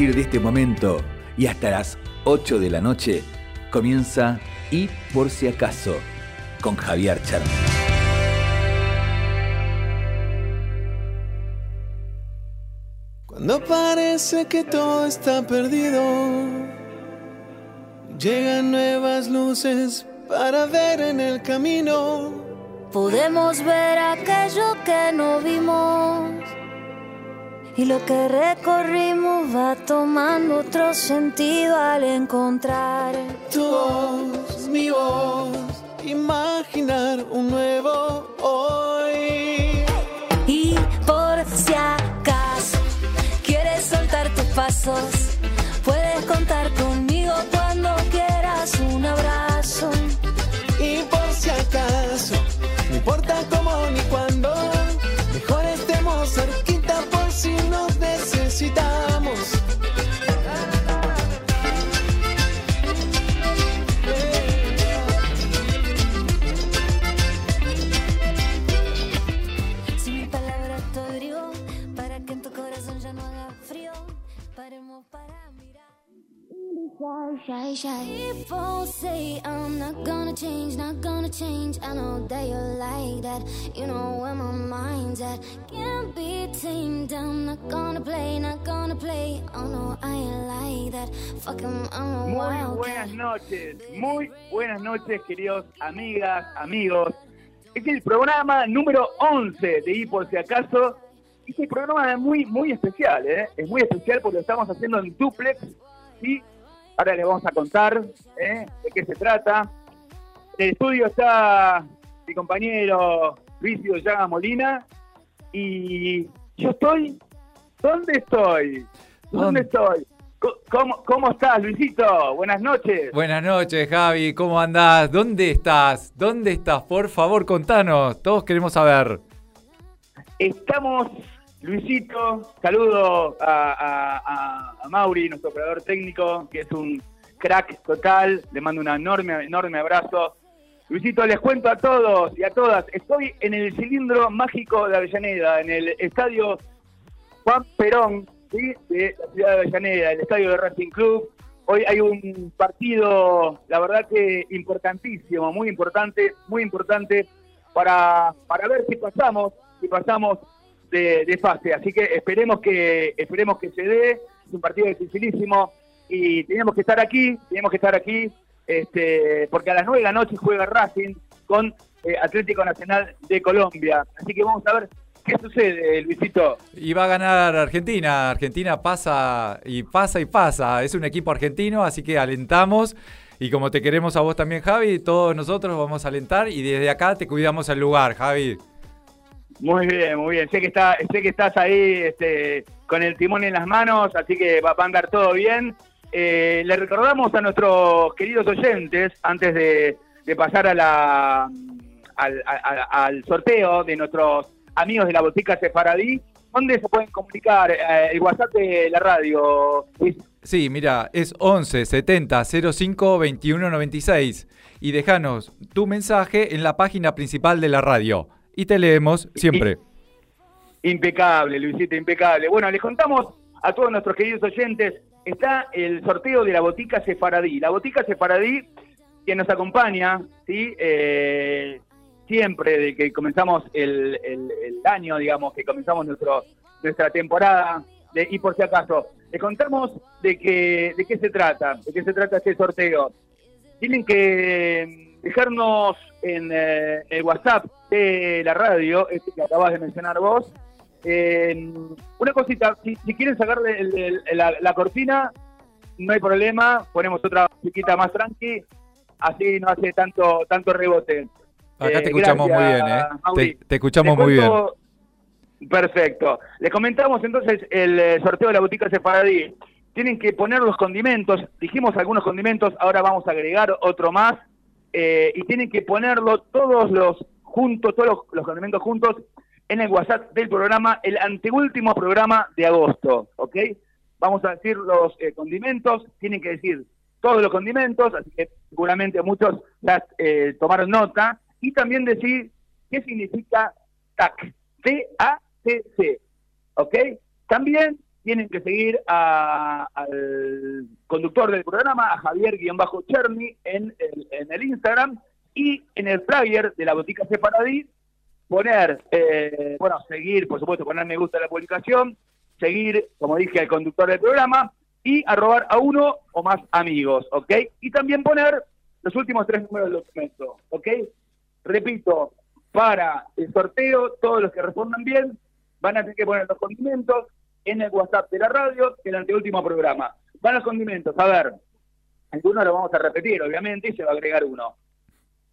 partir de este momento y hasta las 8 de la noche comienza Y por si acaso con Javier Charm. Cuando parece que todo está perdido, llegan nuevas luces para ver en el camino. Podemos ver aquello que no vimos y lo que recorrimos va tomando otro sentido al encontrar tu voz, mi voz, imaginar un nuevo hoy. Y por si acaso quieres soltar tus pasos, puedes contar conmigo Shy, shy. People say I'm not gonna change, not gonna change. I know that you're like that. You know where my mind's at. Can't be tamed. I'm not gonna play, not gonna play. Oh no, I ain't like that. Fuck 'em, I'm a Muy wildcat. buenas noches, muy buenas noches, queridos amigas, amigos. Es el programa número 11 de Y por si acaso. Este programa es muy, muy especial, ¿eh? Es muy especial porque lo estamos haciendo en duplex, ¿sí? Ahora les vamos a contar ¿eh? de qué se trata. En el estudio está mi compañero Luisio Llaga Molina y yo estoy... ¿Dónde estoy? ¿Dónde ¿Dónde? estoy? ¿Cómo, ¿Cómo estás, Luisito? Buenas noches. Buenas noches, Javi. ¿Cómo andás? ¿Dónde estás? ¿Dónde estás? Por favor, contanos. Todos queremos saber. Estamos, Luisito, saludo a, Mauri, nuestro operador técnico, que es un crack total, le mando un enorme, enorme abrazo. Luisito, les cuento a todos y a todas, estoy en el cilindro mágico de Avellaneda, en el estadio Juan Perón, ¿sí? de la ciudad de Avellaneda, el estadio de Racing Club. Hoy hay un partido, la verdad que importantísimo, muy importante, muy importante para, para ver si pasamos, si pasamos de, fase. Así que esperemos que, esperemos que se dé. Es un partido dificilísimo y tenemos que estar aquí, tenemos que estar aquí, este, porque a las 9 de la noche juega Racing con eh, Atlético Nacional de Colombia. Así que vamos a ver qué sucede, Luisito. Y va a ganar Argentina. Argentina pasa y pasa y pasa. Es un equipo argentino, así que alentamos. Y como te queremos a vos también, Javi, todos nosotros vamos a alentar y desde acá te cuidamos el lugar, Javi. Muy bien, muy bien. Sé que está, sé que estás ahí este, con el timón en las manos, así que va, a andar todo bien. Eh, le recordamos a nuestros queridos oyentes, antes de, pasar a la, al, al sorteo de nuestros amigos de la botica Sefaradí, ¿dónde se pueden comunicar? Eh, el WhatsApp de la radio. Sí, mira, es 11 70 05 21 96 y déjanos tu mensaje en la página principal de la radio y te leemos siempre. Impecable, Luisito, impecable. Bueno, les contamos a todos nuestros queridos oyentes, está el sorteo de la Botica Sefaradí. La Botica Sefaradí, que nos acompaña, ¿sí? Eh, siempre de que comenzamos el, el- el año, digamos, que comenzamos nuestro, nuestra temporada, de, y por si acaso, les contamos de, que, de qué se trata, de qué se trata este sorteo. Tienen que dejarnos en eh, el WhatsApp de la radio, este que acabas de mencionar vos, eh, una cosita, si, si quieren sacarle el- el- la, la cortina, no hay problema, ponemos otra chiquita más tranqui, así no hace tanto tanto rebote. Acá Eh, te escuchamos muy bien, ¿eh? Mauri. Te, te escuchamos muy bien. Perfecto. Les comentamos entonces el eh, sorteo de la botica Sefaradí. Tienen que poner los condimentos. Dijimos algunos condimentos, ahora vamos a agregar otro más. eh, y tienen que ponerlo todos los juntos, todos los, condimentos juntos en el WhatsApp del programa, el anteúltimo programa de agosto, ¿ok? Vamos a decir los eh, condimentos, tienen que decir todos los condimentos, así que seguramente muchos ya eh, tomaron nota, y también decir qué significa TAC, T-A-C-C, ¿ok? También tienen que seguir a- al conductor del programa, a Javier-Cherny, en el, en el Instagram y en el flyer de la botica Separadí, poner, eh, bueno, seguir, por supuesto, poner me gusta la publicación, seguir, como dije, al conductor del programa y arrobar a uno o más amigos, ¿ok? Y también poner los últimos tres números del documento, ¿ok? Repito, para el sorteo, todos los que respondan bien van a tener que poner los condimentos en el WhatsApp de la radio, el anteúltimo programa. Van los condimentos, a ver, algunos lo vamos a repetir, obviamente, y se va a agregar uno.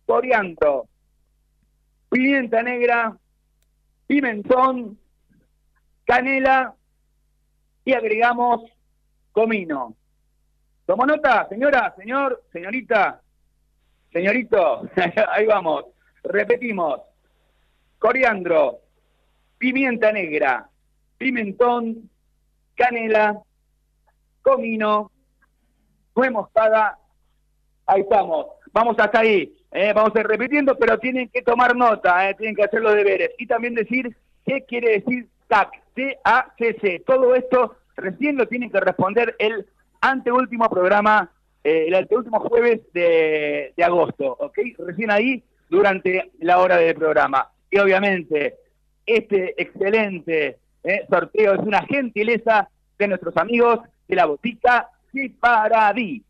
Coriandro, pimienta negra, pimentón, canela y agregamos comino. ¿Tomó nota, señora, señor, señorita? Señorito, ahí vamos. Repetimos. Coriandro, pimienta negra, pimentón, canela, comino, nuez moscada. Ahí estamos. Vamos hasta ahí. eh, vamos a ir repitiendo, pero tienen que tomar nota, eh, tienen que hacer los deberes. Y también decir qué quiere decir TAC, T-A-C-C. Todo esto recién lo tienen que responder el anteúltimo programa, eh, el anteúltimo jueves de, agosto, ¿ok? Recién ahí, durante la hora del programa. Y obviamente, este excelente sorteo es una gentileza de nuestros amigos de la botica Ciparadí.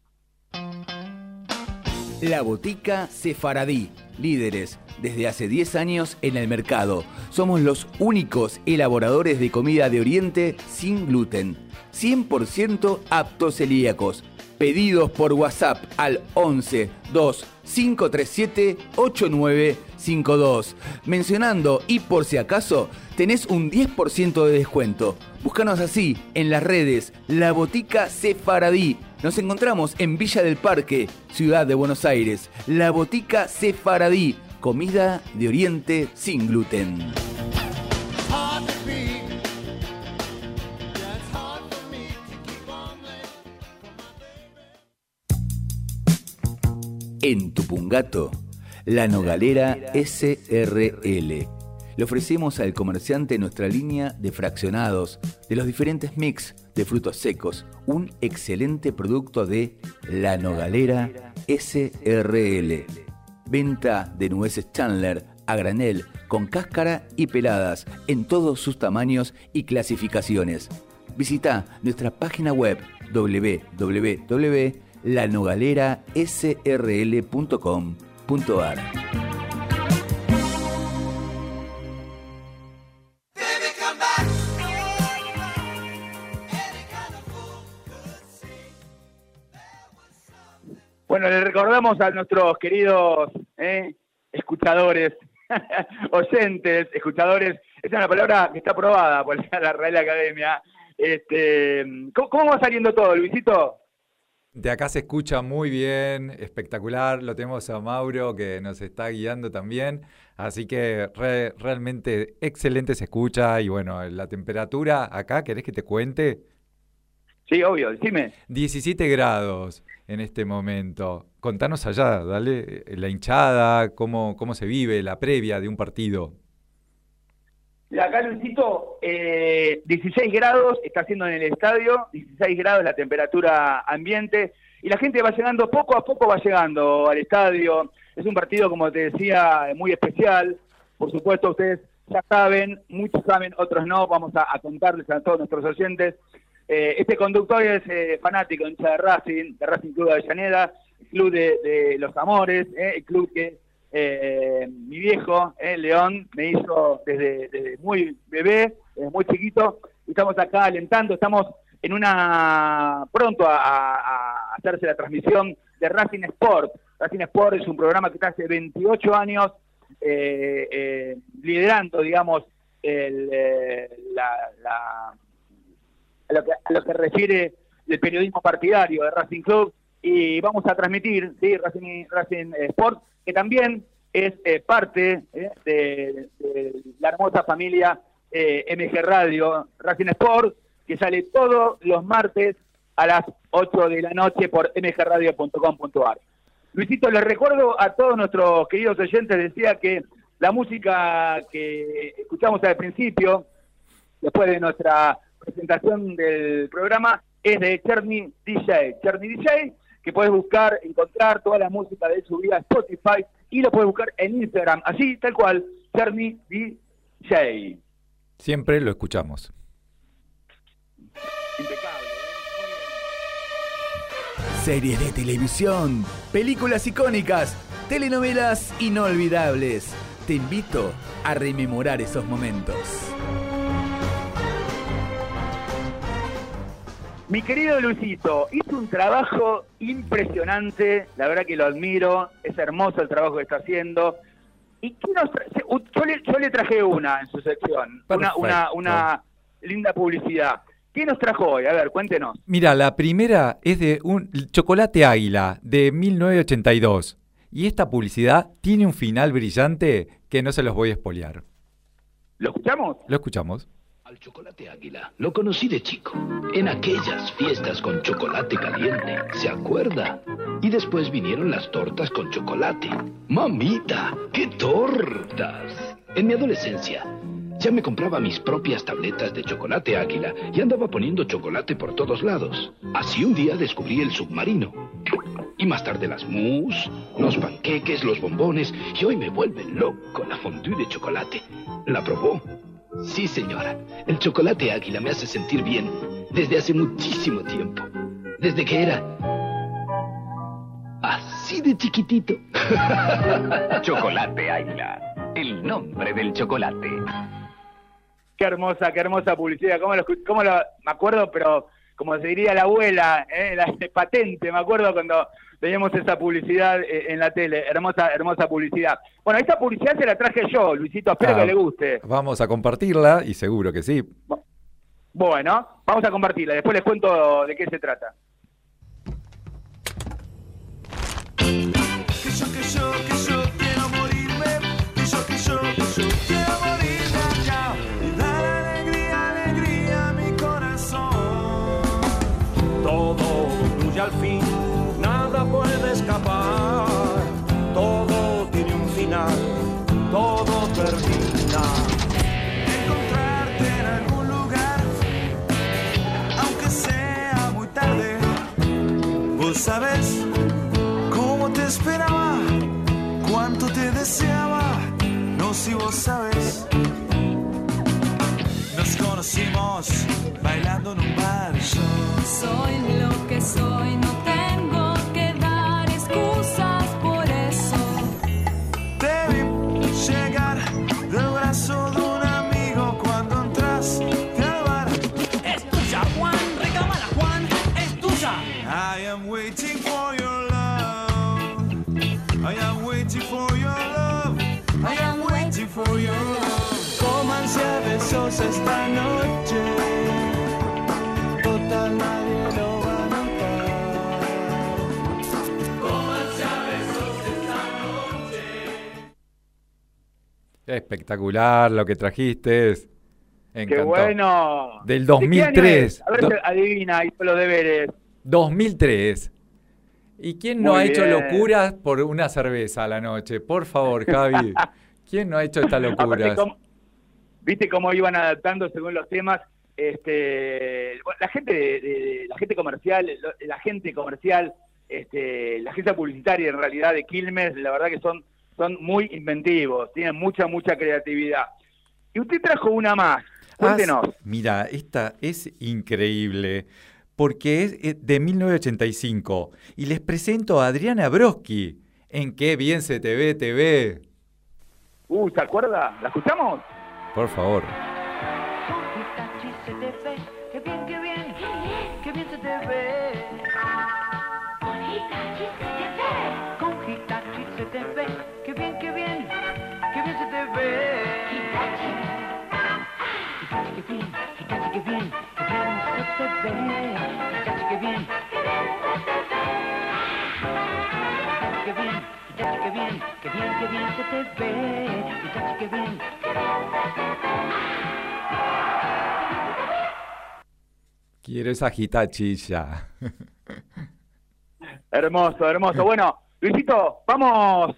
La Botica Sefaradí, líderes desde hace 10 años en el mercado. Somos los únicos elaboradores de comida de Oriente sin gluten, 100% aptos celíacos. Pedidos por WhatsApp al 11 2 537 8952. Mencionando y por si acaso, tenés un 10% de descuento. Búscanos así en las redes La Botica Sefaradí. Nos encontramos en Villa del Parque, Ciudad de Buenos Aires. La Botica Sefaradí, comida de Oriente sin gluten. En Tupungato, la Nogalera SRL. Le ofrecemos al comerciante nuestra línea de fraccionados de los diferentes mix de frutos secos, un excelente producto de La Nogalera SRL. Venta de nueces Chandler a granel con cáscara y peladas en todos sus tamaños y clasificaciones. Visita nuestra página web www.lanogalerasrl.com.ar. Bueno, le recordamos a nuestros queridos eh, escuchadores, oyentes, escuchadores, esa es una palabra que está aprobada por la Real Academia. Este, ¿cómo, va saliendo todo, Luisito? De acá se escucha muy bien, espectacular. Lo tenemos a Mauro que nos está guiando también. Así que re- realmente excelente se escucha. Y bueno, la temperatura acá, ¿querés que te cuente? Sí, obvio, decime. 17 grados en este momento. Contanos allá, dale, eh, la hinchada, cómo, cómo se vive la previa de un partido. Acá Luisito, eh, 16 grados está haciendo en el estadio, 16 grados la temperatura ambiente, y la gente va llegando, poco a poco va llegando al estadio. Es un partido, como te decía, muy especial. Por supuesto, ustedes ya saben, muchos saben, otros no, vamos a, a contarles a todos nuestros oyentes. Eh, este conductor es eh, fanático, hincha de Racing, de Racing Club de Avellaneda, el club de, los amores, eh, el club que mi viejo, León, me hizo desde, muy bebé, desde muy chiquito, estamos acá alentando, estamos en una pronto a, hacerse la transmisión de Racing Sport. Racing Sport es un programa que está hace 28 años liderando, digamos, la- a lo que, a lo que refiere el periodismo partidario de Racing Club y vamos a transmitir ¿sí? Racing, Racing eh, Sport, que también es eh, parte eh, de, la hermosa familia eh, MG Radio, Racing Sport, que sale todos los martes a las 8 de la noche por mgradio.com.ar. Luisito, les recuerdo a todos nuestros queridos oyentes, decía que la música que escuchamos al principio, después de nuestra presentación del programa es de Cherny DJ. Cherny DJ, que puedes buscar, encontrar toda la música de su vida Spotify y lo puedes buscar en Instagram, así, tal cual, Cherny DJ. Siempre lo escuchamos. Impecable. ¿eh? Series de televisión, películas icónicas, telenovelas inolvidables. Te invito a rememorar esos momentos. Mi querido Luisito, hizo un trabajo impresionante, la verdad que lo admiro, es hermoso el trabajo que está haciendo. ¿Y qué nos yo, le, yo le traje una en su sección, una, una linda publicidad. ¿Qué nos trajo hoy? A ver, cuéntenos. Mira, la primera es de un chocolate águila de 1982. Y esta publicidad tiene un final brillante que no se los voy a espolear. ¿Lo escuchamos? Lo escuchamos. Al chocolate águila lo conocí de chico, en aquellas fiestas con chocolate caliente, ¿se acuerda? Y después vinieron las tortas con chocolate. ¡Mamita! ¡Qué tortas! En mi adolescencia, ya me compraba mis propias tabletas de chocolate águila y andaba poniendo chocolate por todos lados. Así un día descubrí el submarino. Y más tarde las mousse, los panqueques, los bombones, y hoy me vuelve loco la fondue de chocolate. ¿La probó? Sí, señora. El chocolate águila me hace sentir bien desde hace muchísimo tiempo. Desde que era así de chiquitito. Chocolate Águila, el nombre del chocolate. Qué hermosa, qué hermosa publicidad. ¿Cómo lo, cómo lo- me acuerdo, pero como se diría la abuela, ¿eh? la patente, me acuerdo cuando veíamos esa publicidad eh, en la tele. Hermosa, hermosa publicidad. Bueno, esta publicidad se la traje yo, Luisito, espero Ah, que le guste. Vamos a compartirla y seguro que sí. Bueno, vamos a compartirla, después les cuento de qué se trata. Que yo, que yo, que yo Concluye al fin, nada puede escapar. Todo tiene un final, todo termina. Encontrarte en algún lugar. Aunque sea muy tarde. Vos sabés cómo te esperaba. Cuánto te deseaba. No si vos sabes. Conocimos bailando en un bar. Yo Soy lo que soy, no Espectacular lo que trajiste. ¡Qué bueno! Del ¿De qué año 2003. es? A ver Do- adivina, hizo los deberes. 2003. ¿Y quién no Muy ha hecho locuras por una cerveza a la noche? Por favor, Javi. ¿Quién no ha hecho estas locuras? cómo- ¿Viste cómo iban adaptando según los temas? Este, la gente de, de- la gente comercial, la gente comercial, este, la agencia publicitaria en realidad de Quilmes, la verdad que son, son muy inventivos, tienen mucha, mucha creatividad. Y usted trajo una más, cuéntenos. Ah, mira, esta es increíble porque es eh, de 1985 y les presento a Adriana Broski en Qué bien se te ve, te ve. Uh, ¿se acuerda? ¿La escuchamos? Por favor. Qué bien, qué bien, qué bien se te ve. Hitachi, qué bien, qué bien se te ve. Hitachi, qué bien. Hitachi, qué bien, Hitachi, qué bien, qué bien, qué bien se te ve. Hitachi, qué bien. Quiero esa Hitachi ya. Hermoso, hermoso. Bueno, Luisito, vamos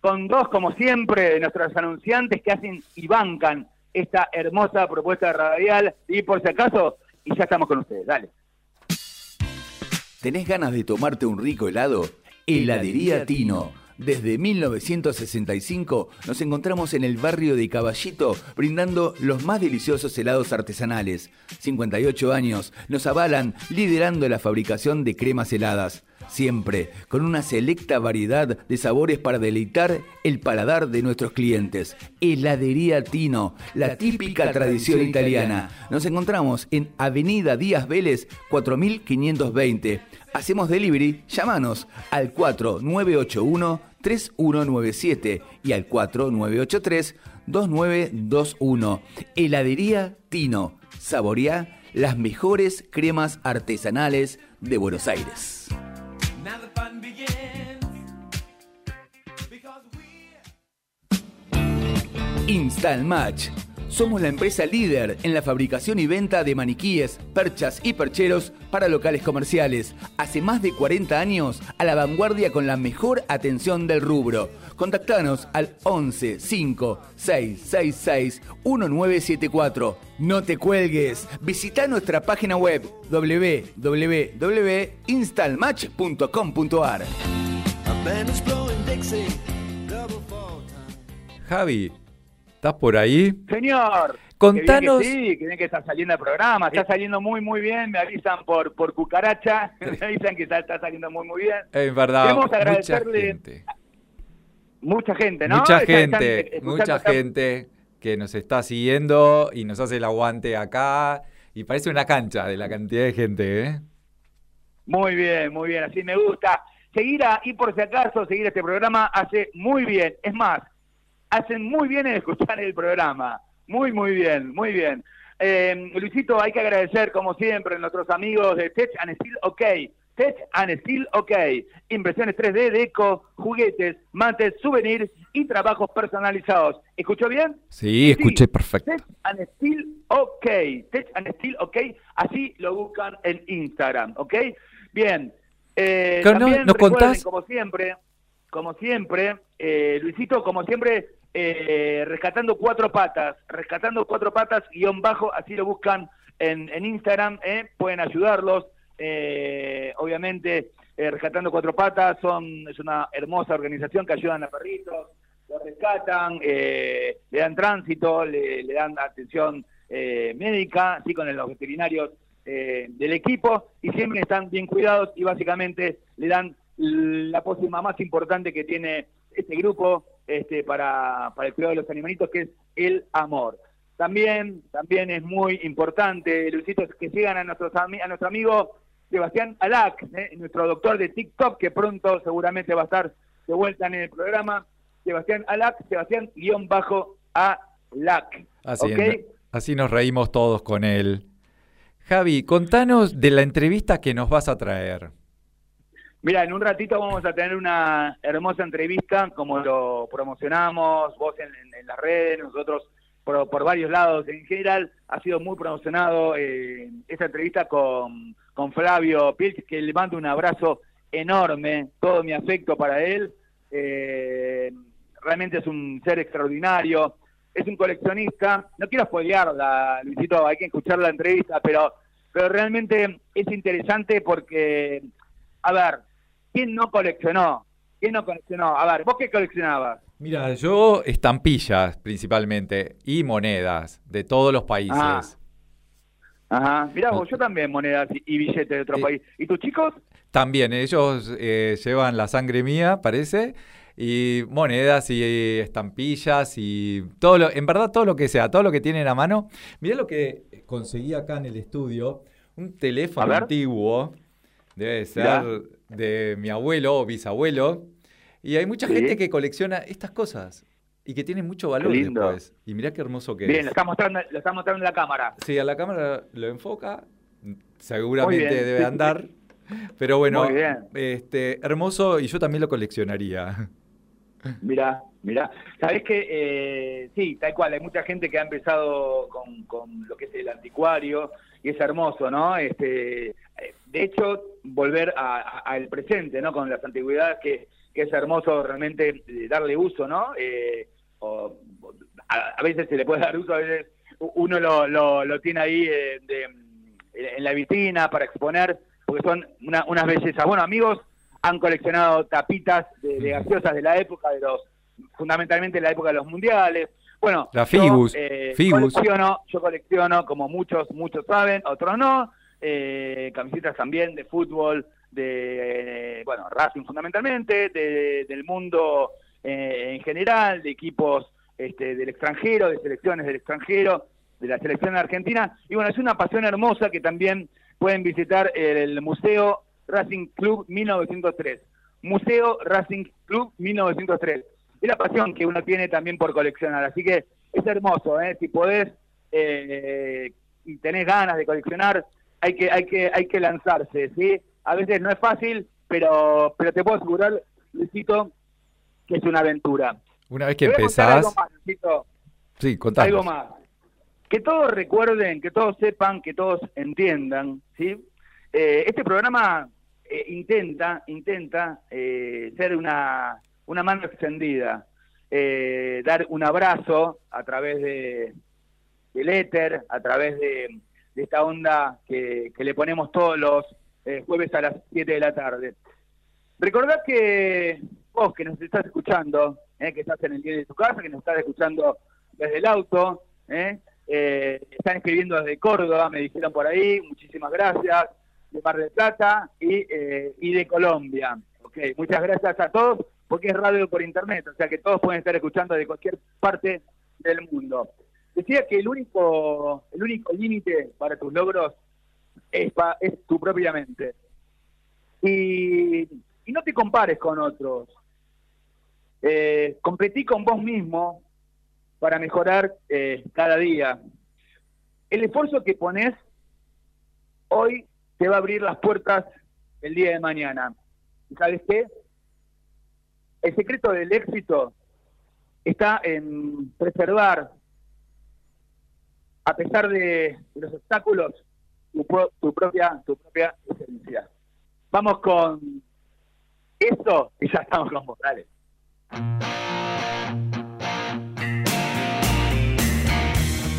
con dos, como siempre, de nuestros anunciantes que hacen y bancan esta hermosa propuesta radial. Y por si acaso, y ya estamos con ustedes. Dale. ¿Tenés ganas de tomarte un rico helado? Heladería Tino. Desde 1965 nos encontramos en el barrio de Caballito brindando los más deliciosos helados artesanales. 58 años nos avalan liderando la fabricación de cremas heladas. Siempre con una selecta variedad de sabores para deleitar el paladar de nuestros clientes. Heladería Tino, la típica tradición italiana. Nos encontramos en Avenida Díaz Vélez 4520. Hacemos delivery, llámanos al 4981-3197 y al 4983-2921. Heladería Tino. Saboreá las mejores cremas artesanales de Buenos Aires. Now the fun begins. Because we Instalmatch. Somos la empresa líder en la fabricación y venta de maniquíes, perchas y percheros para locales comerciales. Hace más de 40 años a la vanguardia con la mejor atención del rubro. Contactanos al 11 5 6 6 6 1974. No te cuelgues. Visita nuestra página web www.instalmatch.com.ar. Javi, ¿estás por ahí? Señor. Contanos- Que bien que sí, que bien que está saliendo el programa. Está saliendo muy, muy bien. Me avisan por, por cucaracha. Me avisan que está, está saliendo muy, muy bien. Es verdad, Queremos mucha agradecerle gente. Mucha gente, ¿no? Mucha Están- están gente, mucha gente que nos está siguiendo y nos hace el aguante acá. Y parece una cancha de la cantidad de gente, ¿eh? Muy bien, muy bien. Así me gusta. Seguir a, y por si acaso, seguir este programa hace muy bien. Es más, hacen muy bien en escuchar el programa. Muy, muy bien, muy bien. Eh, Luisito, hay que agradecer, como siempre, a nuestros amigos de Tech and Steel OK. Tech and Steel OK. Impresiones 3D, deco, juguetes, mates, souvenirs y trabajos personalizados. ¿Escuchó bien? Sí, escuché perfecto. Tech and Steel OK. Tech and Steel OK. Así lo buscan en Instagram, ¿ok? Bien. Eh, no- también ¿nos recuerden, contás? Como siempre, como siempre, eh, Luisito, como siempre, eh, rescatando cuatro patas, rescatando cuatro patas, guion bajo, así lo buscan en, en Instagram, ¿eh? pueden ayudarlos. eh, obviamente, eh, rescatando cuatro patas, son es una hermosa organización que ayudan a perritos, los rescatan, eh, le dan tránsito, le, dan atención eh, médica, así con los veterinarios del equipo, y siempre están bien cuidados y básicamente le dan la pócima más importante que tiene este grupo este, para, para el cuidado de los animalitos, que es el amor. También, también es muy importante, Luisito, que sigan a, nuestros, a nuestro amigo Sebastián Alac, ¿eh? nuestro doctor de TikTok, que pronto seguramente va a estar de vuelta en el programa. Sebastián Alac, Sebastián guion bajo Alac. Así, ¿ok? así nos reímos todos con él. Javi, contanos de la entrevista que nos vas a traer. Mira, en un ratito vamos a tener una hermosa entrevista, como lo promocionamos, vos en, las redes, nosotros por, por varios lados. En general, ha sido muy promocionado eh, esa entrevista con, con Flavio Pilch, que le mando un abrazo enorme, todo mi afecto para él. Eh, realmente es un ser extraordinario, es un coleccionista. No quiero spoilearla, Luisito, hay que escuchar la entrevista, pero, pero realmente es interesante porque, a ver, ¿quién no coleccionó? ¿Quién no coleccionó? A ver, ¿vos qué coleccionabas? Mira, yo estampillas principalmente y monedas de todos los países. Ah. Ajá, mirá vos, yo también monedas y, y billetes de otro Eh, país. ¿Y tus chicos? También ellos eh, llevan la sangre mía, parece, y monedas y estampillas y todo lo, en verdad todo lo que sea, todo lo que tienen a mano. Mirá lo que conseguí acá en el estudio, un teléfono antiguo, debe ser Mirá. De mi abuelo o bisabuelo, y hay mucha Sí. gente que colecciona estas cosas y que tienen mucho valor lindo. después. Y mirá qué hermoso que Bien, es. lo está mostrando, lo está mostrando en la cámara. Sí, a la cámara lo enfoca, seguramente bien. debe andar, pero bueno, Muy bien. este hermoso y yo también lo coleccionaría. Mirá, mirá. Sabés que, eh, sí, tal cual, hay mucha gente que ha empezado con, con lo que es el anticuario y es hermoso, ¿no? Este, de hecho, volver al presente, ¿no? Con las antigüedades, que, que es hermoso realmente eh, darle uso, ¿no? Eh, o- a, a veces se le puede dar uso, a veces uno lo, lo, lo tiene ahí eh, de, en la vitrina para exponer, porque son una- unas bellezas. Bueno, amigos han coleccionado tapitas de, de gaseosas de la época, de los fundamentalmente de la época de los mundiales. Bueno, La yo, Fibus, eh, Fibus. colecciono, yo colecciono, como muchos, muchos saben, otros no, eh, camisetas también de fútbol, de, eh, bueno, Racing fundamentalmente, de- del mundo eh, en general, de equipos este, del extranjero, de selecciones del extranjero, de la selección argentina. Y bueno, es una pasión hermosa que también pueden visitar el Museo Racing Club 1903. Museo Racing Club 1903. Es la pasión que uno tiene también por coleccionar. Así que es hermoso. Si podés eh, y tenés ganas de coleccionar, hay que, hay que, hay que lanzarse, ¿sí? A veces no es fácil, pero, pero te puedo asegurar, Luisito, que es una aventura. Una vez que algo empezás. más, Luisito. Sí, contanos. Algo más. Que todos recuerden, que todos sepan, que todos entiendan, ¿sí? Eh, este programa eh, intenta, intenta eh, ser una, una mano extendida, eh, dar un abrazo a través de, del éter, a través de, de esta onda que, que le ponemos todos los eh, jueves a las 7 de la tarde. Recordad que vos que nos estás escuchando, eh, que estás en el día de tu casa, que nos estás escuchando desde el auto, eh, eh, están escribiendo desde Córdoba, me dijeron por ahí, muchísimas gracias, de Mar del Plata y, y de Colombia. Ok, muchas gracias a todos, porque es radio por internet, o sea que todos pueden estar escuchando de cualquier parte del mundo. Decía que el único, el único límite para tus logros es, pa- es tu propia mente. Y, y no te compares con otros. Eh, competí con vos mismo para mejorar eh, cada día. El esfuerzo que pones hoy te va a abrir las puertas el día de mañana. ¿Y sabes qué? El secreto del éxito está en preservar, a pesar de, los obstáculos, tu, pro- tu propia tu propia esencia. Vamos con eso y ya estamos con vos, dale.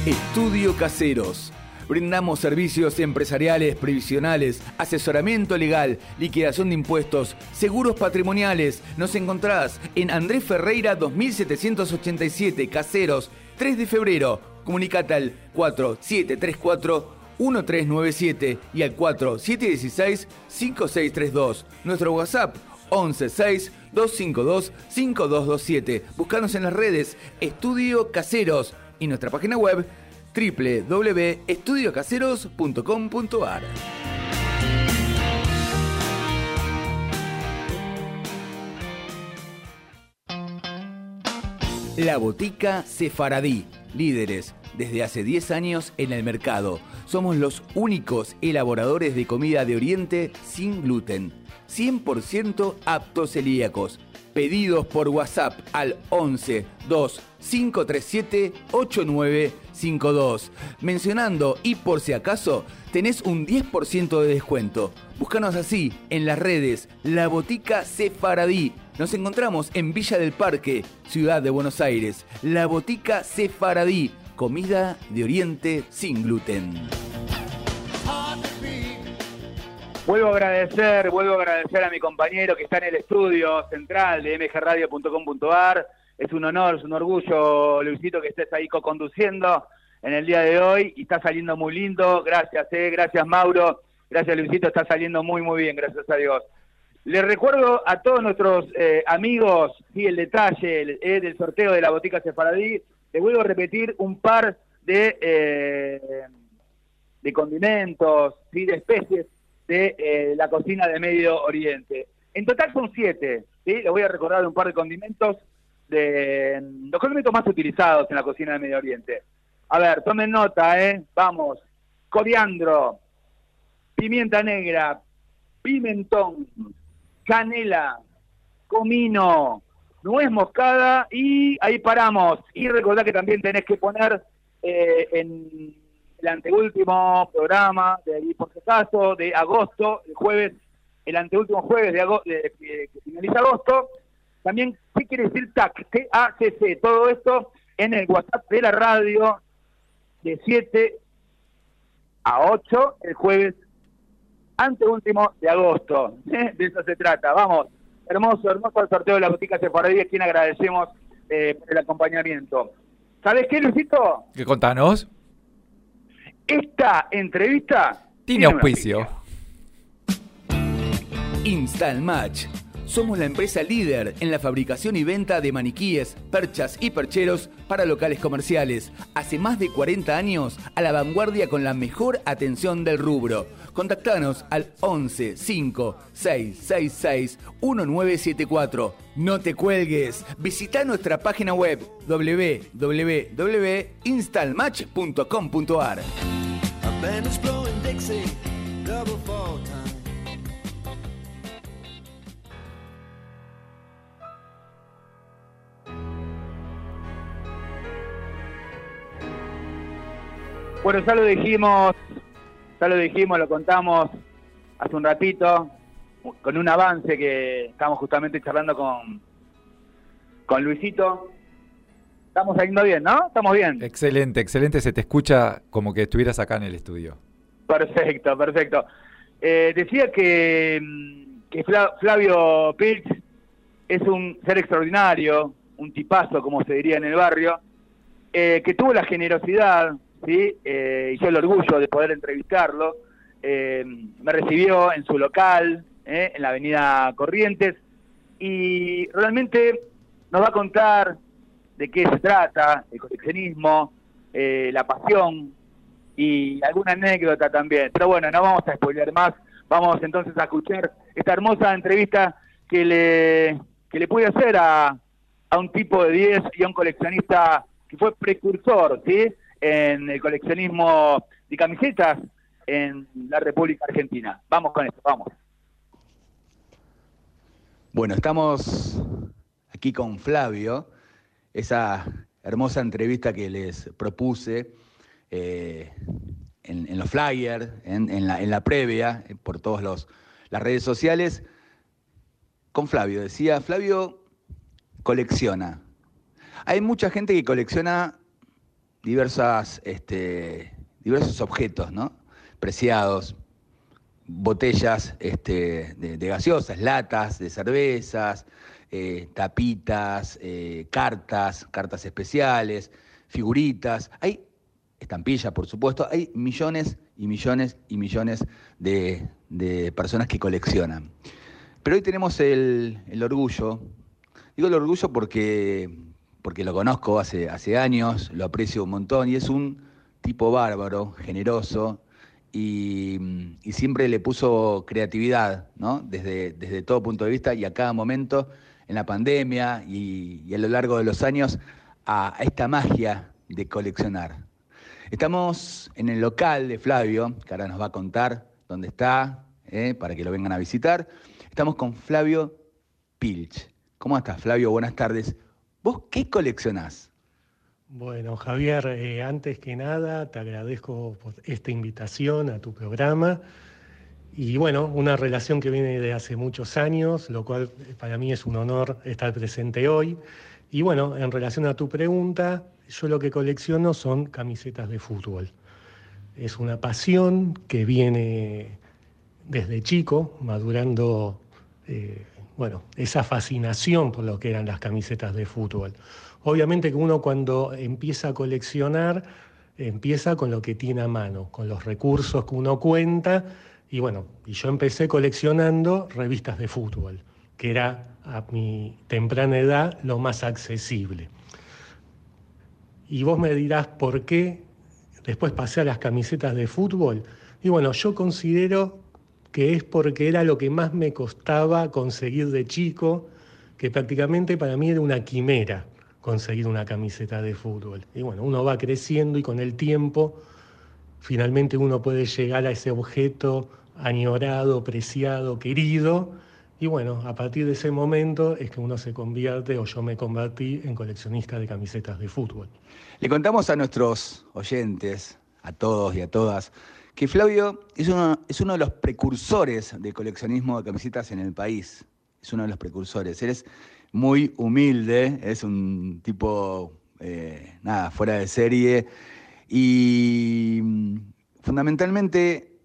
Estudio Caseros. Brindamos servicios empresariales, previsionales, asesoramiento legal, liquidación de impuestos, seguros patrimoniales. Nos encontrás en Andrés Ferreira 2787, Caseros, 3 de febrero. Comunicate al 4734-1397 y al 4716-5632. Nuestro WhatsApp 116-252-5227. Buscanos en las redes Estudio Caseros y nuestra página web www.estudiocaseros.com.ar. La Botica Sefaradí, líderes desde hace 10 años en el mercado. Somos los únicos elaboradores de comida de Oriente sin gluten, 100% aptos celíacos. Pedidos por WhatsApp al 11 2 537 8952. Mencionando y por si acaso, tenés un 10% de descuento. Búscanos así en las redes La Botica Sefaradí. Nos encontramos en Villa del Parque, Ciudad de Buenos Aires. La Botica Sefaradí. Comida de Oriente sin gluten. Vuelvo a agradecer, vuelvo a agradecer a mi compañero que está en el estudio central de mgradio.com.ar. Es un honor, es un orgullo, Luisito, que estés ahí co-conduciendo en el día de hoy y está saliendo muy lindo. Gracias, eh, gracias Mauro, gracias Luisito, está saliendo muy, muy bien, gracias a Dios. Les recuerdo a todos nuestros eh, amigos, sí, el detalle eh, del sorteo de la botica Sefaradí. Les vuelvo a repetir un par de, eh, de condimentos, ¿sí? de especies de la cocina de Medio Oriente. En total son siete, ¿sí? Les voy a recordar un par de condimentos, de los condimentos más utilizados en la cocina de Medio Oriente. A ver, tomen nota, ¿eh? Vamos. Coriandro, pimienta negra, pimentón, canela, comino, nuez moscada y ahí paramos. Y recordá que también tenés que poner eh, en el anteúltimo programa, de ahí por si acaso, de agosto, el jueves, el anteúltimo jueves de agosto, que finaliza agosto, también, ¿qué quiere decir TAC? T-A-C-C, todo esto en el WhatsApp de la radio de 7 a 8 el jueves anteúltimo de agosto. ¿eh? De eso se trata. Vamos, hermoso, hermoso el sorteo de la botica Sefaradí, a quien agradecemos eh, por el acompañamiento. ¿Sabes qué, Luisito? ¿Qué contanos? Esta entrevista Tiene auspicio. Install Match. Somos la empresa líder en la fabricación y venta de maniquíes, perchas y percheros para locales comerciales. Hace más de 40 años a la vanguardia con la mejor atención del rubro. Contactanos al 11 5 666 1974. No te cuelgues. Visita nuestra página web www.installmatch.com.ar. Bueno, ya lo dijimos, ya lo dijimos, lo contamos hace un ratito, con un avance que estamos justamente charlando con, con Luisito. Estamos saliendo bien, ¿no? Estamos bien. Excelente, excelente. Se te escucha como que estuvieras acá en el estudio. Perfecto, perfecto. Eh, decía que, que Fla- Flavio Pilch es un ser extraordinario, un tipazo, como se diría en el barrio, eh, que tuvo la generosidad, ¿sí? Eh, y yo el orgullo de poder entrevistarlo. Eh, me recibió en su local, ¿eh? en la avenida Corrientes, y realmente nos va a contar de qué se trata, el coleccionismo, la pasión y alguna anécdota también. Pero bueno, no vamos a spoiler más, vamos entonces a escuchar esta hermosa entrevista que le, que le pude hacer a, a un tipo de 10 y a un coleccionista que fue precursor, ¿sí? En el coleccionismo de camisetas en la República Argentina. Vamos con esto, vamos. Bueno, estamos aquí con Flavio, esa hermosa entrevista que les propuse eh, en, los flyers, en, en la, en la previa, eh, por todas las redes sociales, con Flavio. Decía, Flavio colecciona. Hay mucha gente que colecciona diversas, este, diversos objetos, ¿no? Preciados, botellas este, de, gaseosas, latas de cervezas, eh, tapitas, eh, cartas, cartas especiales, figuritas. Hay estampillas, por supuesto. Hay millones y millones y millones de, de personas que coleccionan. Pero hoy tenemos el, el orgullo. Digo el orgullo porque, porque lo conozco hace, años, lo aprecio un montón y es un tipo bárbaro, generoso, y, siempre le puso creatividad, ¿no? Desde, todo punto de vista y a cada momento, en la pandemia y, a lo largo de los años, a, a esta magia de coleccionar. Estamos en el local de Flavio, que ahora nos va a contar dónde está, ¿eh? para que lo vengan a visitar. Estamos con Flavio Pilch. ¿Cómo estás, Flavio? Buenas tardes. ¿Vos qué coleccionás? Bueno, Javier, eh, antes que nada te agradezco por esta invitación a tu programa y bueno, una relación que viene de hace muchos años, lo cual eh, para mí es un honor estar presente hoy. Y bueno, en relación a tu pregunta, yo lo que colecciono son camisetas de fútbol. Es una pasión que viene desde chico, madurando eh, bueno, esa fascinación por lo que eran las camisetas de fútbol. Obviamente que uno cuando empieza a coleccionar, empieza con lo que tiene a mano, con los recursos que uno cuenta. Y bueno, y yo empecé coleccionando revistas de fútbol, que era a mi temprana edad lo más accesible. Y vos me dirás por qué después pasé a las camisetas de fútbol. Y bueno, yo considero que es porque era lo que más me costaba conseguir de chico, que prácticamente para mí era una quimera conseguir una camiseta de fútbol. Y bueno, uno va creciendo y con el tiempo finalmente uno puede llegar a ese objeto añorado, preciado, querido. Y bueno, a partir de ese momento es que uno se convierte, o yo me convertí, en coleccionista de camisetas de fútbol. Le contamos a nuestros oyentes, a todos y a todas, que Flavio es uno, es uno de los precursores del coleccionismo de camisetas en el país. Es uno de los precursores. Él es muy humilde, es un tipo, eh, nada, fuera de serie. Y mm, fundamentalmente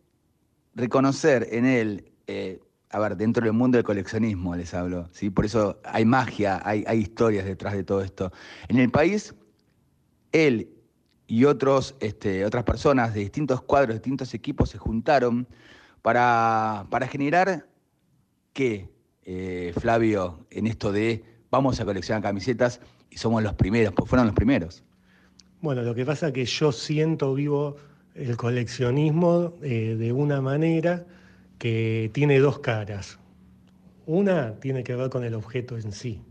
reconocer en él, eh, a ver, dentro del mundo del coleccionismo les hablo, ¿sí? por eso hay magia, hay, hay historias detrás de todo esto. En el país, él y otros, este, otras personas de distintos cuadros, de distintos equipos se juntaron para, para generar, ¿qué, eh, Flavio, en esto de vamos a coleccionar camisetas y somos los primeros, pues fueron los primeros? Bueno, lo que pasa es que yo siento vivo el coleccionismo eh, de una manera que tiene dos caras. Una tiene que ver con el objeto en sí,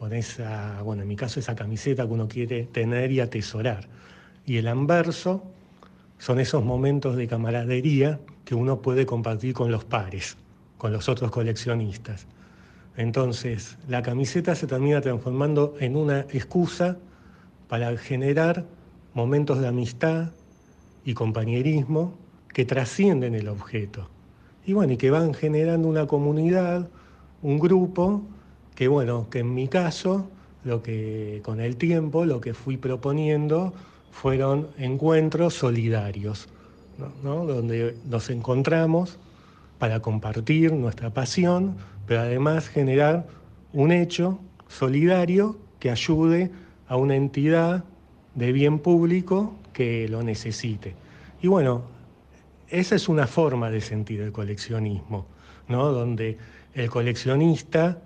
con esa, bueno, en mi caso esa camiseta que uno quiere tener y atesorar. Y el anverso son esos momentos de camaradería que uno puede compartir con los pares, con los otros coleccionistas. Entonces, la camiseta se termina transformando en una excusa para generar momentos de amistad y compañerismo que trascienden el objeto. Y bueno, y que van generando una comunidad, un grupo, que bueno, que en mi caso, lo que con el tiempo, lo que fui proponiendo fueron encuentros solidarios, donde nos encontramos para compartir nuestra pasión, pero además generar un hecho solidario que ayude a una entidad de bien público que lo necesite. Y bueno, esa es una forma de sentir el coleccionismo, ¿no? donde el coleccionista,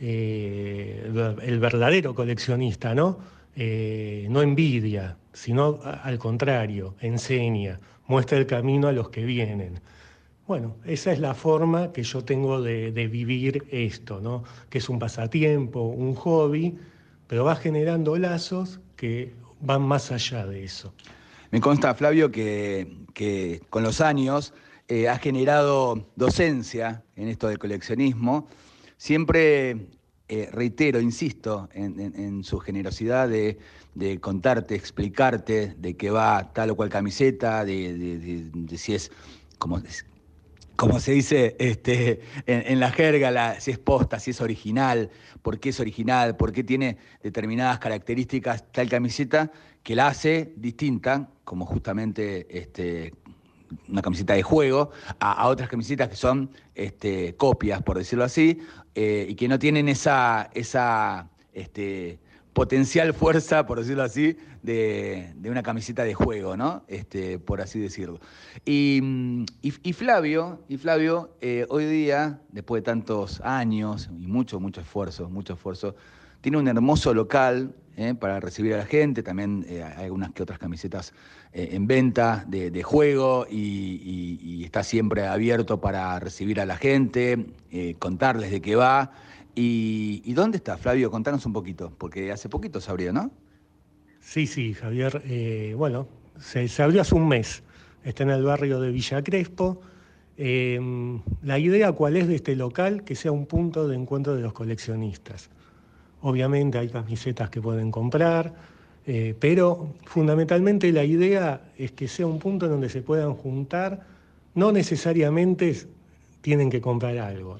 eh, el verdadero coleccionista, ¿no? Eh, no envidia, sino al contrario, enseña, muestra el camino a los que vienen. Bueno, esa es la forma que yo tengo de, vivir esto, ¿no? que es un pasatiempo, un hobby, pero va generando lazos que van más allá de eso. Me consta, Flavio, que, con los años eh, has generado docencia en esto del coleccionismo. Siempre eh, reitero, insisto, en, su generosidad de, contarte, explicarte de qué va tal o cual camiseta, de, si es como, se dice este, en, la jerga, si es posta, si es original, por qué es original, por qué tiene determinadas características tal camiseta que la hace distinta, como justamente este, una camiseta de juego, a, otras camisetas que son este, copias, por decirlo así, eh, y que no tienen esa, esa este, potencial fuerza, por decirlo así, de, una camiseta de juego, ¿no? Este, por así decirlo. Y, Flavio, y Flavio eh, hoy día, después de tantos años y mucho, mucho esfuerzo, mucho esfuerzo, tiene un hermoso local ¿eh? para recibir a la gente, también hay algunas que otras camisetas en venta de, juego y, está siempre abierto para recibir a la gente, contarles de qué va. Y, dónde está, Flavio? Contanos un poquito, porque hace poquito se abrió, ¿no? Sí, sí, Javier. bueno, se, se, abrió hace un mes. Está en el barrio de Villa Crespo. la idea cuál es de este local, que sea un punto de encuentro de los coleccionistas. Obviamente hay camisetas que pueden comprar, eh, pero fundamentalmente la idea es que sea un punto en donde se puedan juntar, no necesariamente tienen que comprar algo,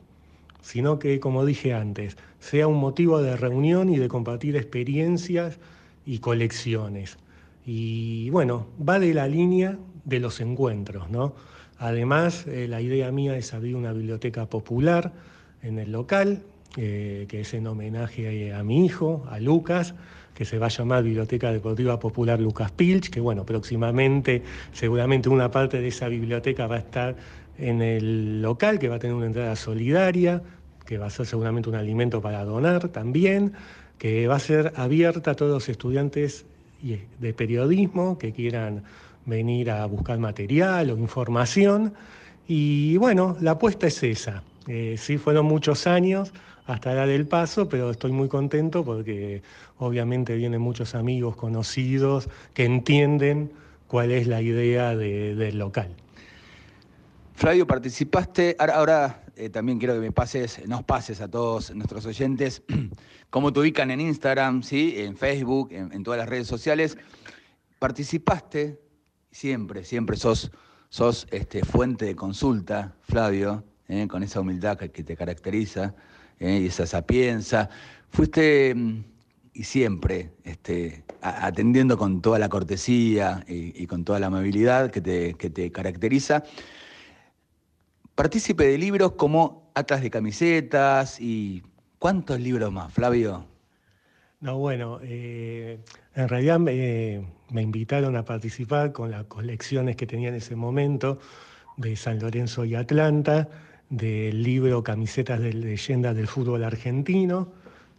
sino que, como dije antes, sea un motivo de reunión y de compartir experiencias y colecciones. Y bueno, va de la línea de los encuentros, ¿no? Además, eh, la idea mía es abrir una biblioteca popular en el local, eh, que es en homenaje a, mi hijo, a Lucas, que se va a llamar Biblioteca Deportiva Popular Lucas Pilch, que bueno, próximamente seguramente una parte de esa biblioteca va a estar en el local, que va a tener una entrada solidaria, que va a ser seguramente un alimento para donar también, que va a ser abierta a todos los estudiantes de periodismo que quieran venir a buscar material o información. Y bueno, la apuesta es esa. Eh, sí, fueron muchos años hasta dar el paso, pero estoy muy contento porque obviamente vienen muchos amigos conocidos que entienden cuál es la idea del local. Flavio, participaste, ahora, eh, también quiero que me pases, nos pases a todos nuestros oyentes cómo te ubican en Instagram, ¿sí? en Facebook, en, todas las redes sociales. Participaste, siempre, siempre sos, sos este, fuente de consulta, Flavio, ¿eh? con esa humildad que te caracteriza. ¿Eh? y esa sapienza. Fuiste mm, y siempre este, atendiendo con toda la cortesía y, y con toda la amabilidad que te, que te caracteriza. Partícipe de libros como Atlas de Camisetas y ¿cuántos libros más, Flavio? No, bueno, eh, en realidad me, me invitaron a participar con las colecciones que tenía en ese momento de San Lorenzo y Atlanta, del libro Camisetas de Leyendas del Fútbol Argentino,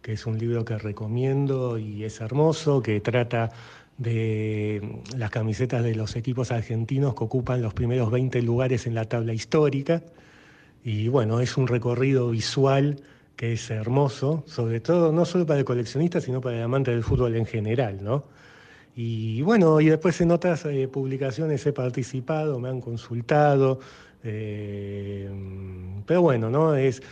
que es un libro que recomiendo y es hermoso, que trata de las camisetas de los equipos argentinos que ocupan los primeros 20 lugares en la tabla histórica. Y bueno, es un recorrido visual que es hermoso, sobre todo no solo para el coleccionista, sino para el amante del fútbol en general, ¿no? Y bueno, y después en otras eh, publicaciones he participado, me han consultado, eh, pero bueno, ¿no? Es,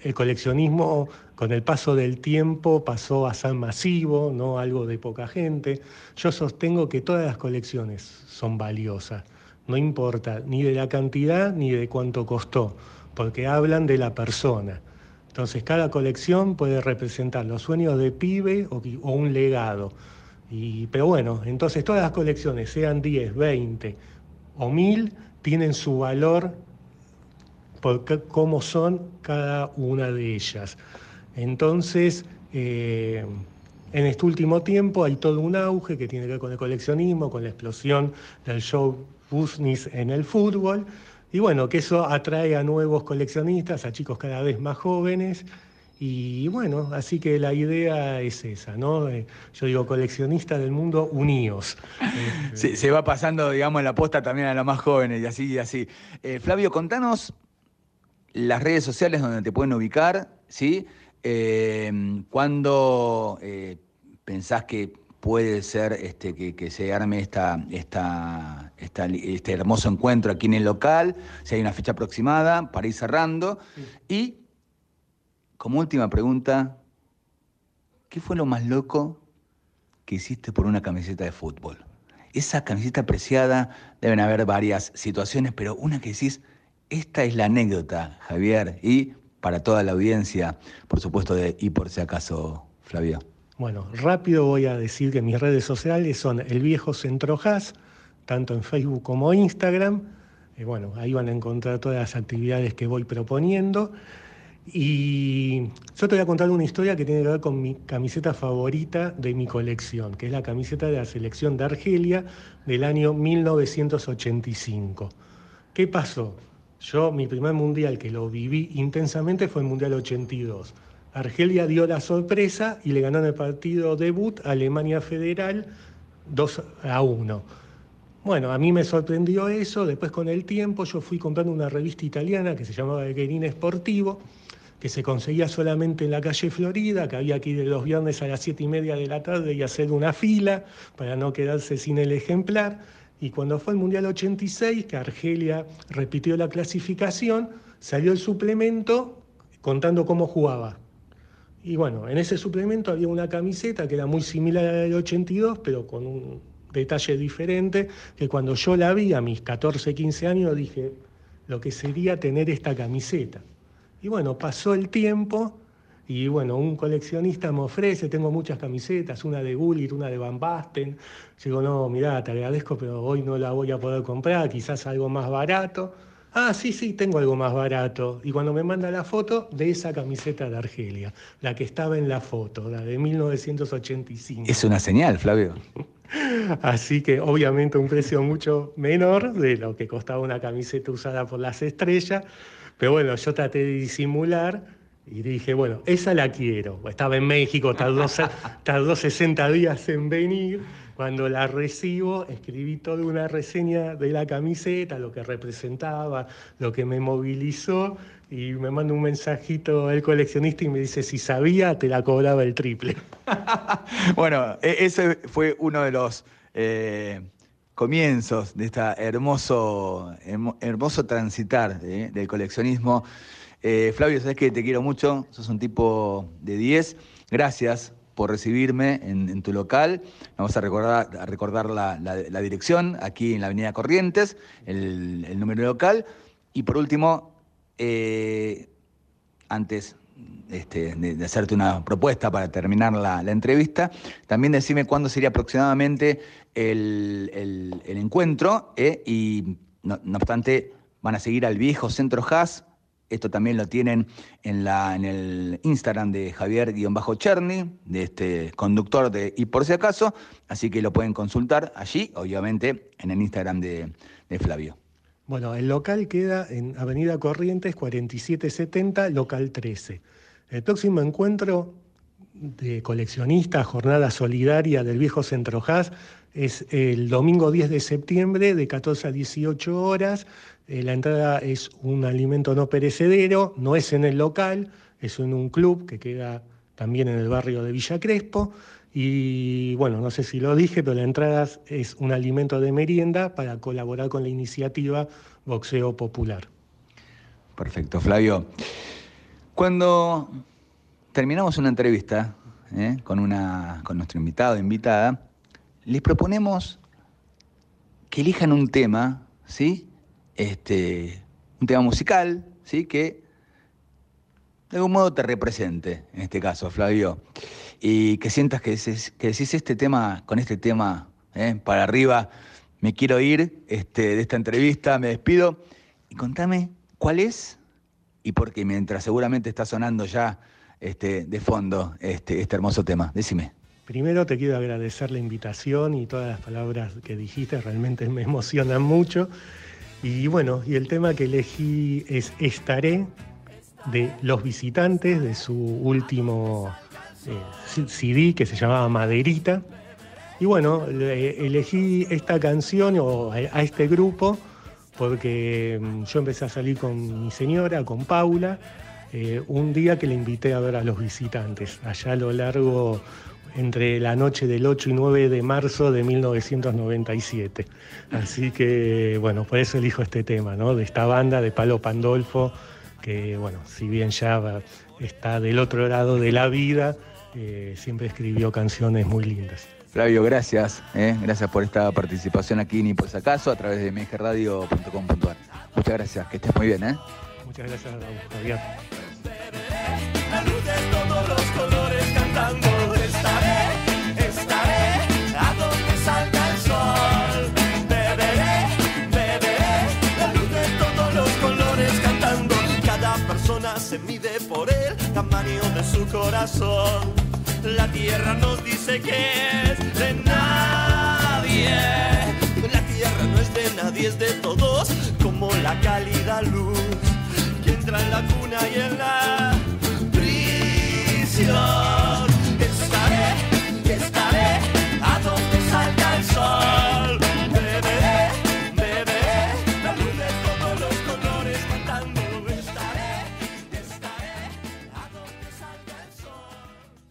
el coleccionismo con el paso del tiempo pasó a ser masivo, no algo de poca gente. Yo sostengo que todas las colecciones son valiosas, no importa ni de la cantidad ni de cuánto costó, porque hablan de la persona. Entonces cada colección puede representar los sueños de pibe o, un legado. Y, pero bueno, entonces todas las colecciones, sean 10, 20 o 1000, tienen su valor por cómo son cada una de ellas. Entonces, eh, en este último tiempo hay todo un auge que tiene que ver con el coleccionismo, con la explosión del show business en el fútbol, y bueno, que eso atrae a nuevos coleccionistas, a chicos cada vez más jóvenes, y bueno, así que la idea es esa, ¿no? Eh, yo digo, coleccionistas del mundo, uníos. Se, se va pasando, digamos, la posta también a los más jóvenes y así y así. Eh, Flavio, contanos las redes sociales donde te pueden ubicar, ¿sí? Eh, ¿Cuándo eh, pensás que puede ser este, que, que se arme esta, esta, esta este hermoso encuentro aquí en el local? Si hay una fecha aproximada para ir cerrando. Y, como última pregunta, ¿qué fue lo más loco que hiciste por una camiseta de fútbol? Esa camiseta apreciada, deben haber varias situaciones, pero una que decís, esta es la anécdota, Javier, y para toda la audiencia, por supuesto, de y por si acaso, Flavio. Bueno, rápido voy a decir que mis redes sociales son el viejo Centro Jazz, tanto en Facebook como Instagram. Eh, bueno, ahí van a encontrar todas las actividades que voy proponiendo. Y yo te voy a contar una historia que tiene que ver con mi camiseta favorita de mi colección, que es la camiseta de la selección de Argelia del año 1985. ¿Qué pasó? Yo, mi primer mundial que lo viví intensamente fue el Mundial 82. Argelia dio la sorpresa y le ganó en el partido debut a Alemania Federal 2 a 1. Bueno, a mí me sorprendió eso, después con el tiempo yo fui comprando una revista italiana que se llamaba El Guerín Esportivo, que se conseguía solamente en la calle Florida, que había que ir los viernes a las siete y media de la tarde y hacer una fila para no quedarse sin el ejemplar. Y cuando fue el Mundial 86, que Argelia repitió la clasificación, salió el suplemento contando cómo jugaba. Y bueno, en ese suplemento había una camiseta que era muy similar a la del 82, pero con un detalle diferente, que cuando yo la vi a mis 14, 15 años dije, lo que sería tener esta camiseta. Y bueno, pasó el tiempo y bueno, un coleccionista me ofrece, tengo muchas camisetas, una de Gullit, una de Van Basten. Digo, no, mirá, te agradezco, pero hoy no la voy a poder comprar, quizás algo más barato. Ah, sí, sí, tengo algo más barato. Y cuando me manda la foto de esa camiseta de Argelia, la que estaba en la foto, la de 1985. Es una señal, Flavio. Así que obviamente un precio mucho menor de lo que costaba una camiseta usada por las estrellas. Pero bueno, yo traté de disimular y dije, bueno, esa la quiero. Estaba en México, tardó, tardó 60 días en venir. Cuando la recibo, escribí toda una reseña de la camiseta, lo que representaba, lo que me movilizó, y me manda un mensajito el coleccionista y me dice, si sabía, te la cobraba el triple. Bueno, e- ese fue uno de los eh, comienzos de este hermoso, hermo- hermoso transitar ¿eh? del coleccionismo. Eh, Flavio, sabes que te quiero mucho, sos un tipo de 10. Gracias por recibirme en, tu local. Vamos a recordar, recordar la, dirección aquí en la Avenida Corrientes, el, el número local. Y por último, eh, antes este, de, de hacerte una propuesta para terminar la, la entrevista, también decime cuándo sería aproximadamente el, encuentro eh, y no, obstante van a seguir al viejo Centro Haas. Esto también lo tienen en, la, en el Instagram de Javier-Cherny, de este conductor de Y por si acaso, así que lo pueden consultar allí, obviamente en el Instagram de, de Flavio. Bueno, el local queda en Avenida Corrientes 4770, local 13. El próximo encuentro de coleccionistas, jornada solidaria del viejo Centro Haas, es el domingo 10 de septiembre de 14 a 18 horas. Eh, la entrada es un alimento no perecedero, no es en el local, es en un club que queda también en el barrio de Villa Crespo. Y bueno, no sé si lo dije, pero la entrada es un alimento de merienda para colaborar con la iniciativa Boxeo Popular. Perfecto, Flavio. Cuando terminamos una entrevista ¿eh? con, una, con nuestro invitado invitada, les proponemos que elijan un tema, ¿sí? Este, un tema musical, ¿sí? Que de algún modo te represente, en este caso, Flavio, y que sientas que, dices- que decís este tema, con este tema ¿eh? para arriba, me quiero ir este, de esta entrevista, me despido, y contame cuál es y por qué, mientras seguramente está sonando ya este, de fondo este, este hermoso tema. Decime. Primero te quiero agradecer la invitación y todas las palabras que dijiste, realmente me emocionan mucho. Y bueno, y el tema que elegí es Estaré de Los Visitantes, de su último eh, CD que se llamaba Maderita. Y bueno, le- elegí esta canción o a, a este grupo porque mm, yo empecé a salir con mi señora, con Paula, eh, un día que le invité a ver a los visitantes, allá a lo largo entre la noche del 8 y 9 de marzo de 1997. Así que, bueno, por eso elijo este tema, ¿no? De esta banda de Palo Pandolfo, que, bueno, si bien ya está del otro lado de la vida, eh, siempre escribió canciones muy lindas. Flavio, gracias. ¿eh? Gracias por esta participación aquí Y por si acaso a través de mejeradio.com.ar. Muchas gracias, que estés muy bien. ¿eh? Muchas gracias, Javier. De su corazón La tierra nos dice que es de nadie La tierra no es de nadie, es de todos Como la cálida luz que entra en la cuna y en la prisión.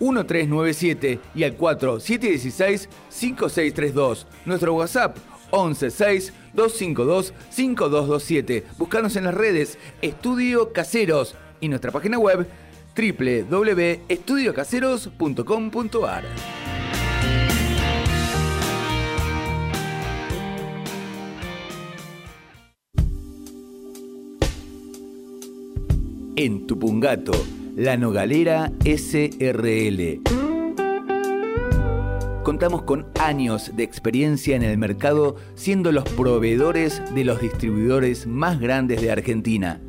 4734-1397 y al 4716-5632. Nuestro WhatsApp 116-252-5227. Buscanos en las redes Estudio Caseros y nuestra página web www.estudiocaseros.com.ar. En Tupungato, La Nogalera SRL. Contamos con años de experiencia en el mercado siendo los proveedores de los distribuidores más grandes de Argentina.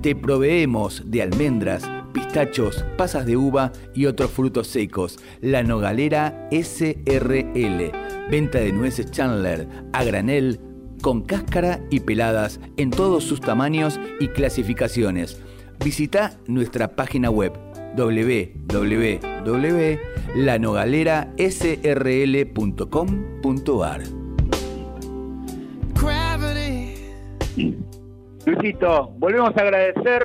Te proveemos de almendras, pistachos, pasas de uva y otros frutos secos. La Nogalera SRL. Venta de nueces Chandler a granel, con cáscara y peladas en todos sus tamaños y clasificaciones. Visita nuestra página web www.lanogalerasrl.com.ar. Luisito, volvemos a agradecer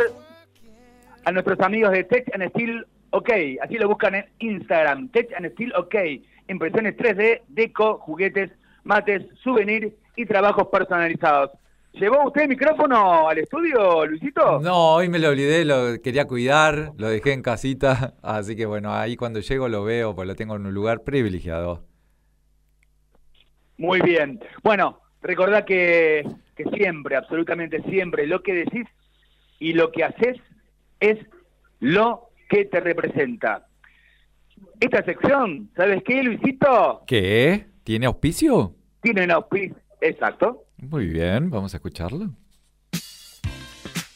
a nuestros amigos de Tech and Steel OK. Así lo buscan en Instagram, Tech and Steel OK. impresiones 3D, deco, juguetes, mates, souvenir y trabajos personalizados. ¿Llevó usted el micrófono al estudio, Luisito? No, hoy me lo olvidé, lo quería cuidar, lo dejé en casita, así que bueno, ahí cuando llego lo veo, pues lo tengo en un lugar privilegiado. Muy bien. Bueno, recordá que, que siempre, absolutamente siempre, lo que decís y lo que haces es lo que te representa. Esta sección, ¿sabes qué, Luisito? ¿Qué? ¿Tiene auspicio? Tiene un auspicio. Exacto. Muy bien, vamos a escucharlo.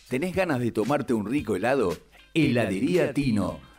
¿Tenés ganas de tomarte un rico helado? Heladería Tino.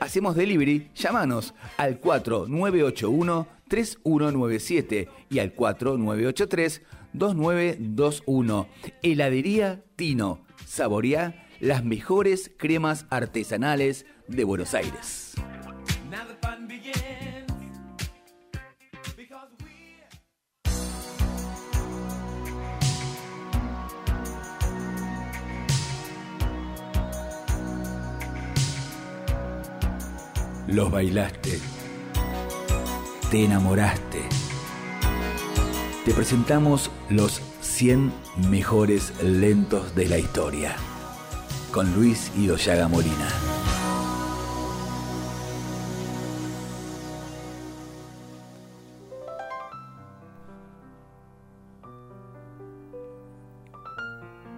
Hacemos delivery, llámanos al 4981-3197 y al 4983-2921. Heladería Tino. Saboreá las mejores cremas artesanales de Buenos Aires. Now the fun begins. Los bailaste. Te enamoraste. Te presentamos los 100 mejores lentos de la historia. Con Luis Idoyaga Molina.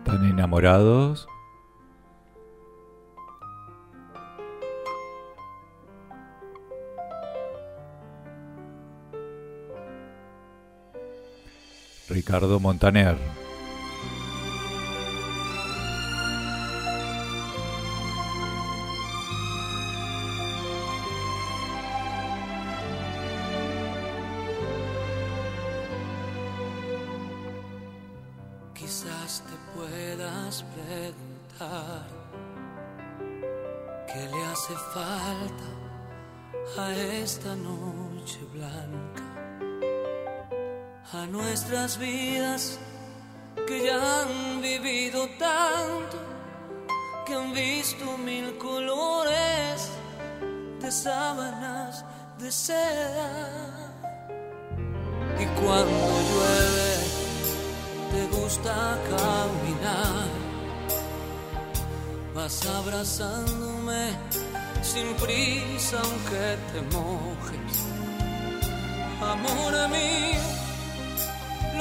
¿Están enamorados? Ricardo Montaner. A nuestras vidas que ya han vivido tanto, que han visto mil colores de sábanas de seda. Y cuando llueve, te gusta caminar. Vas abrazándome sin prisa aunque te mojes. Amor mío,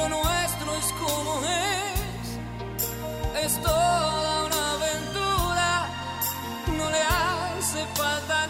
lo nuestro es como es. Es toda una aventura, no le hace falta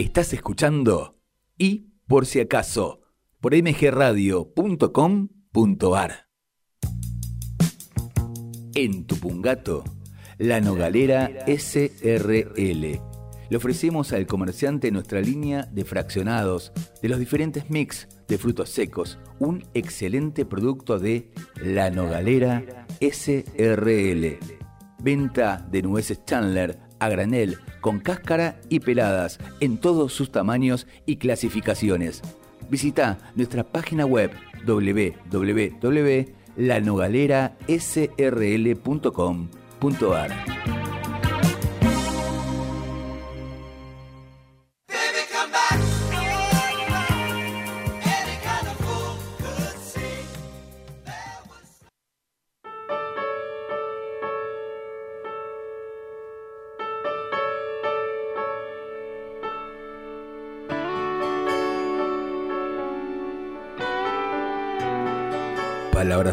Estás escuchando y por si acaso por mgradio.com.ar. En Tupungato, la Nogalera SRL. Le ofrecemos al comerciante nuestra línea de fraccionados de los diferentes mix de frutos secos, un excelente producto de La Nogalera SRL. Venta de nueces Chandler a granel, con cáscara y peladas, en todos sus tamaños y clasificaciones. Visita nuestra página web www.lanogalerasrl.com.ar.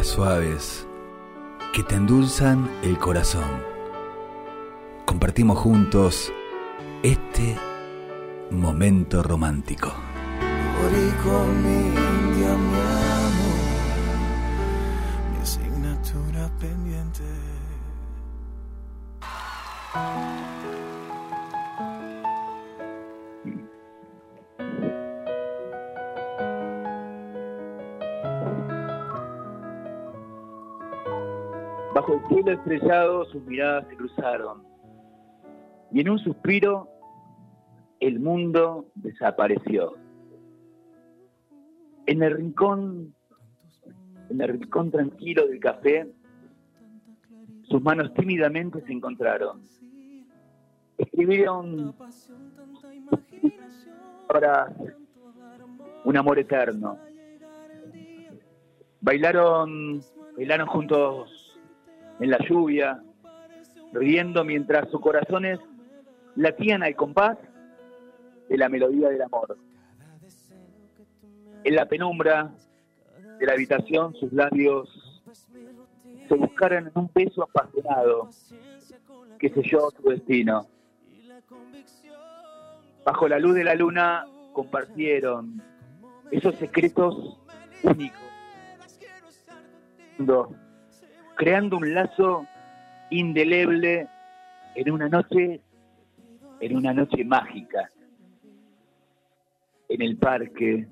Suaves que te endulzan el corazón. Compartimos juntos este momento romántico. Estrellado sus miradas se cruzaron. Y en un suspiro el mundo desapareció. En el rincón, en el rincón tranquilo del café, sus manos tímidamente se encontraron. Escribieron para un amor eterno. Bailaron, bailaron juntos en la lluvia, riendo mientras sus corazones latían al compás de la melodía del amor. En la penumbra de la habitación sus labios se buscaron en un beso apasionado que selló su destino. Bajo la luz de la luna compartieron esos secretos únicos, creando un lazo indeleble en una noche, en una noche mágica, en el parque,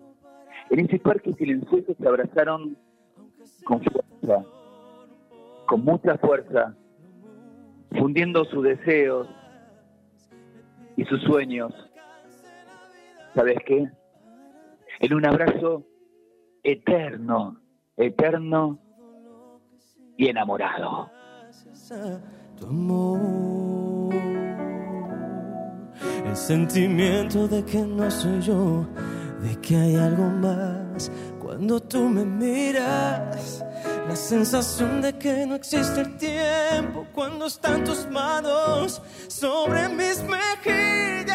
en ese parque silencioso se abrazaron con fuerza, con mucha fuerza, fundiendo sus deseos y sus sueños. ¿Sabes qué? En un abrazo eterno, eterno y enamorado. Tu amor, el sentimiento de que no soy yo, de que hay algo más cuando tú me miras. La sensación de que no existe el tiempo cuando están tus manos sobre mis mejillas.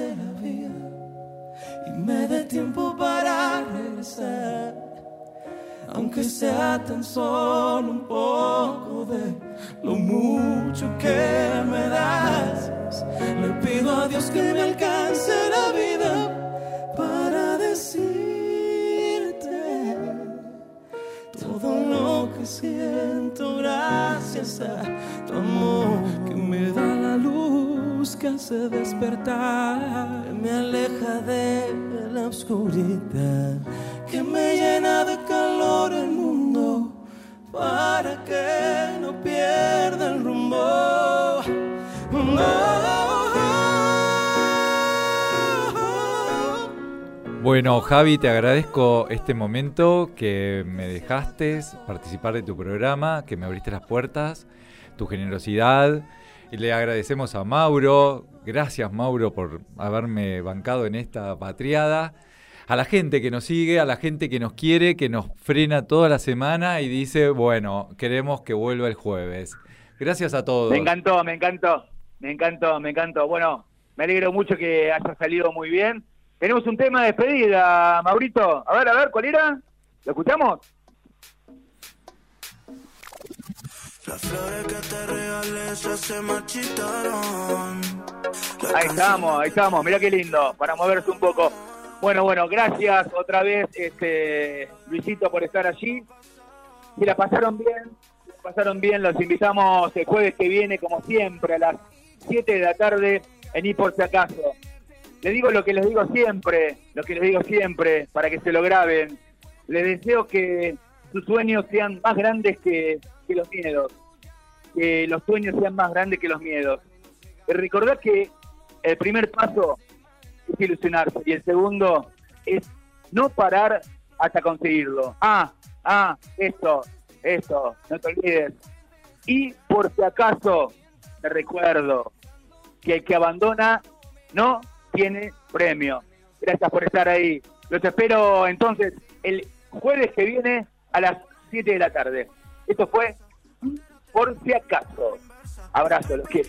La vida y me dé tiempo para regresar. Aunque sea tan solo un poco de lo mucho que me das. Le pido a Dios que me alcance la vida para decirte todo lo que siento gracias a tu amor que me da la luz que hace despertar, me aleja de la oscuridad, que me llena de calor el mundo para que no pierda el rumbo. Bueno, Javi, te agradezco este momento que me dejaste participar de tu programa, que me abriste las puertas, tu generosidad. Y le agradecemos a Mauro, gracias Mauro por haberme bancado en esta patriada. A la gente que nos sigue, a la gente que nos quiere, que nos frena toda la semana y dice, bueno, queremos que vuelva el jueves. Gracias a todos. Me encantó, me encantó, me encantó, me encantó. Bueno, me alegro mucho que haya salido muy bien. Tenemos un tema de despedida, Maurito. A ver, a ver, ¿cuál era? ¿Lo escuchamos? Las flores que te regalé ya se marchitaron. Ahí estamos, ahí estamos. Mirá qué lindo, para moverse un poco. Bueno, bueno, gracias otra vez, este, Luisito, por estar allí. Si la pasaron bien, si la pasaron bien, los invitamos el jueves que viene, como siempre, a las 7 de la tarde en Y por si acaso. les digo lo que les digo siempre, lo que les digo siempre, para que se lo graben. Les deseo que sus sueños sean más grandes que, que los miedos. Que los sueños sean más grandes que los miedos. Y recordad que el primer paso es ilusionarse y el segundo es no parar hasta conseguirlo. Ah, ah, esto, esto, no te olvides. Y por si acaso, te recuerdo que el que abandona no tiene premio. Gracias por estar ahí. Los espero entonces el jueves que viene a las 7 de la tarde. Esto fue por si acaso. Abrazo, los quiero.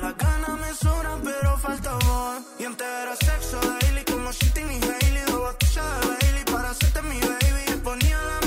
Las ganas me sobran, pero falta amor. Y entera sexo daily como Shitty y Hailey. Dos botellas de Bailey para hacerte mi baby. Ponía la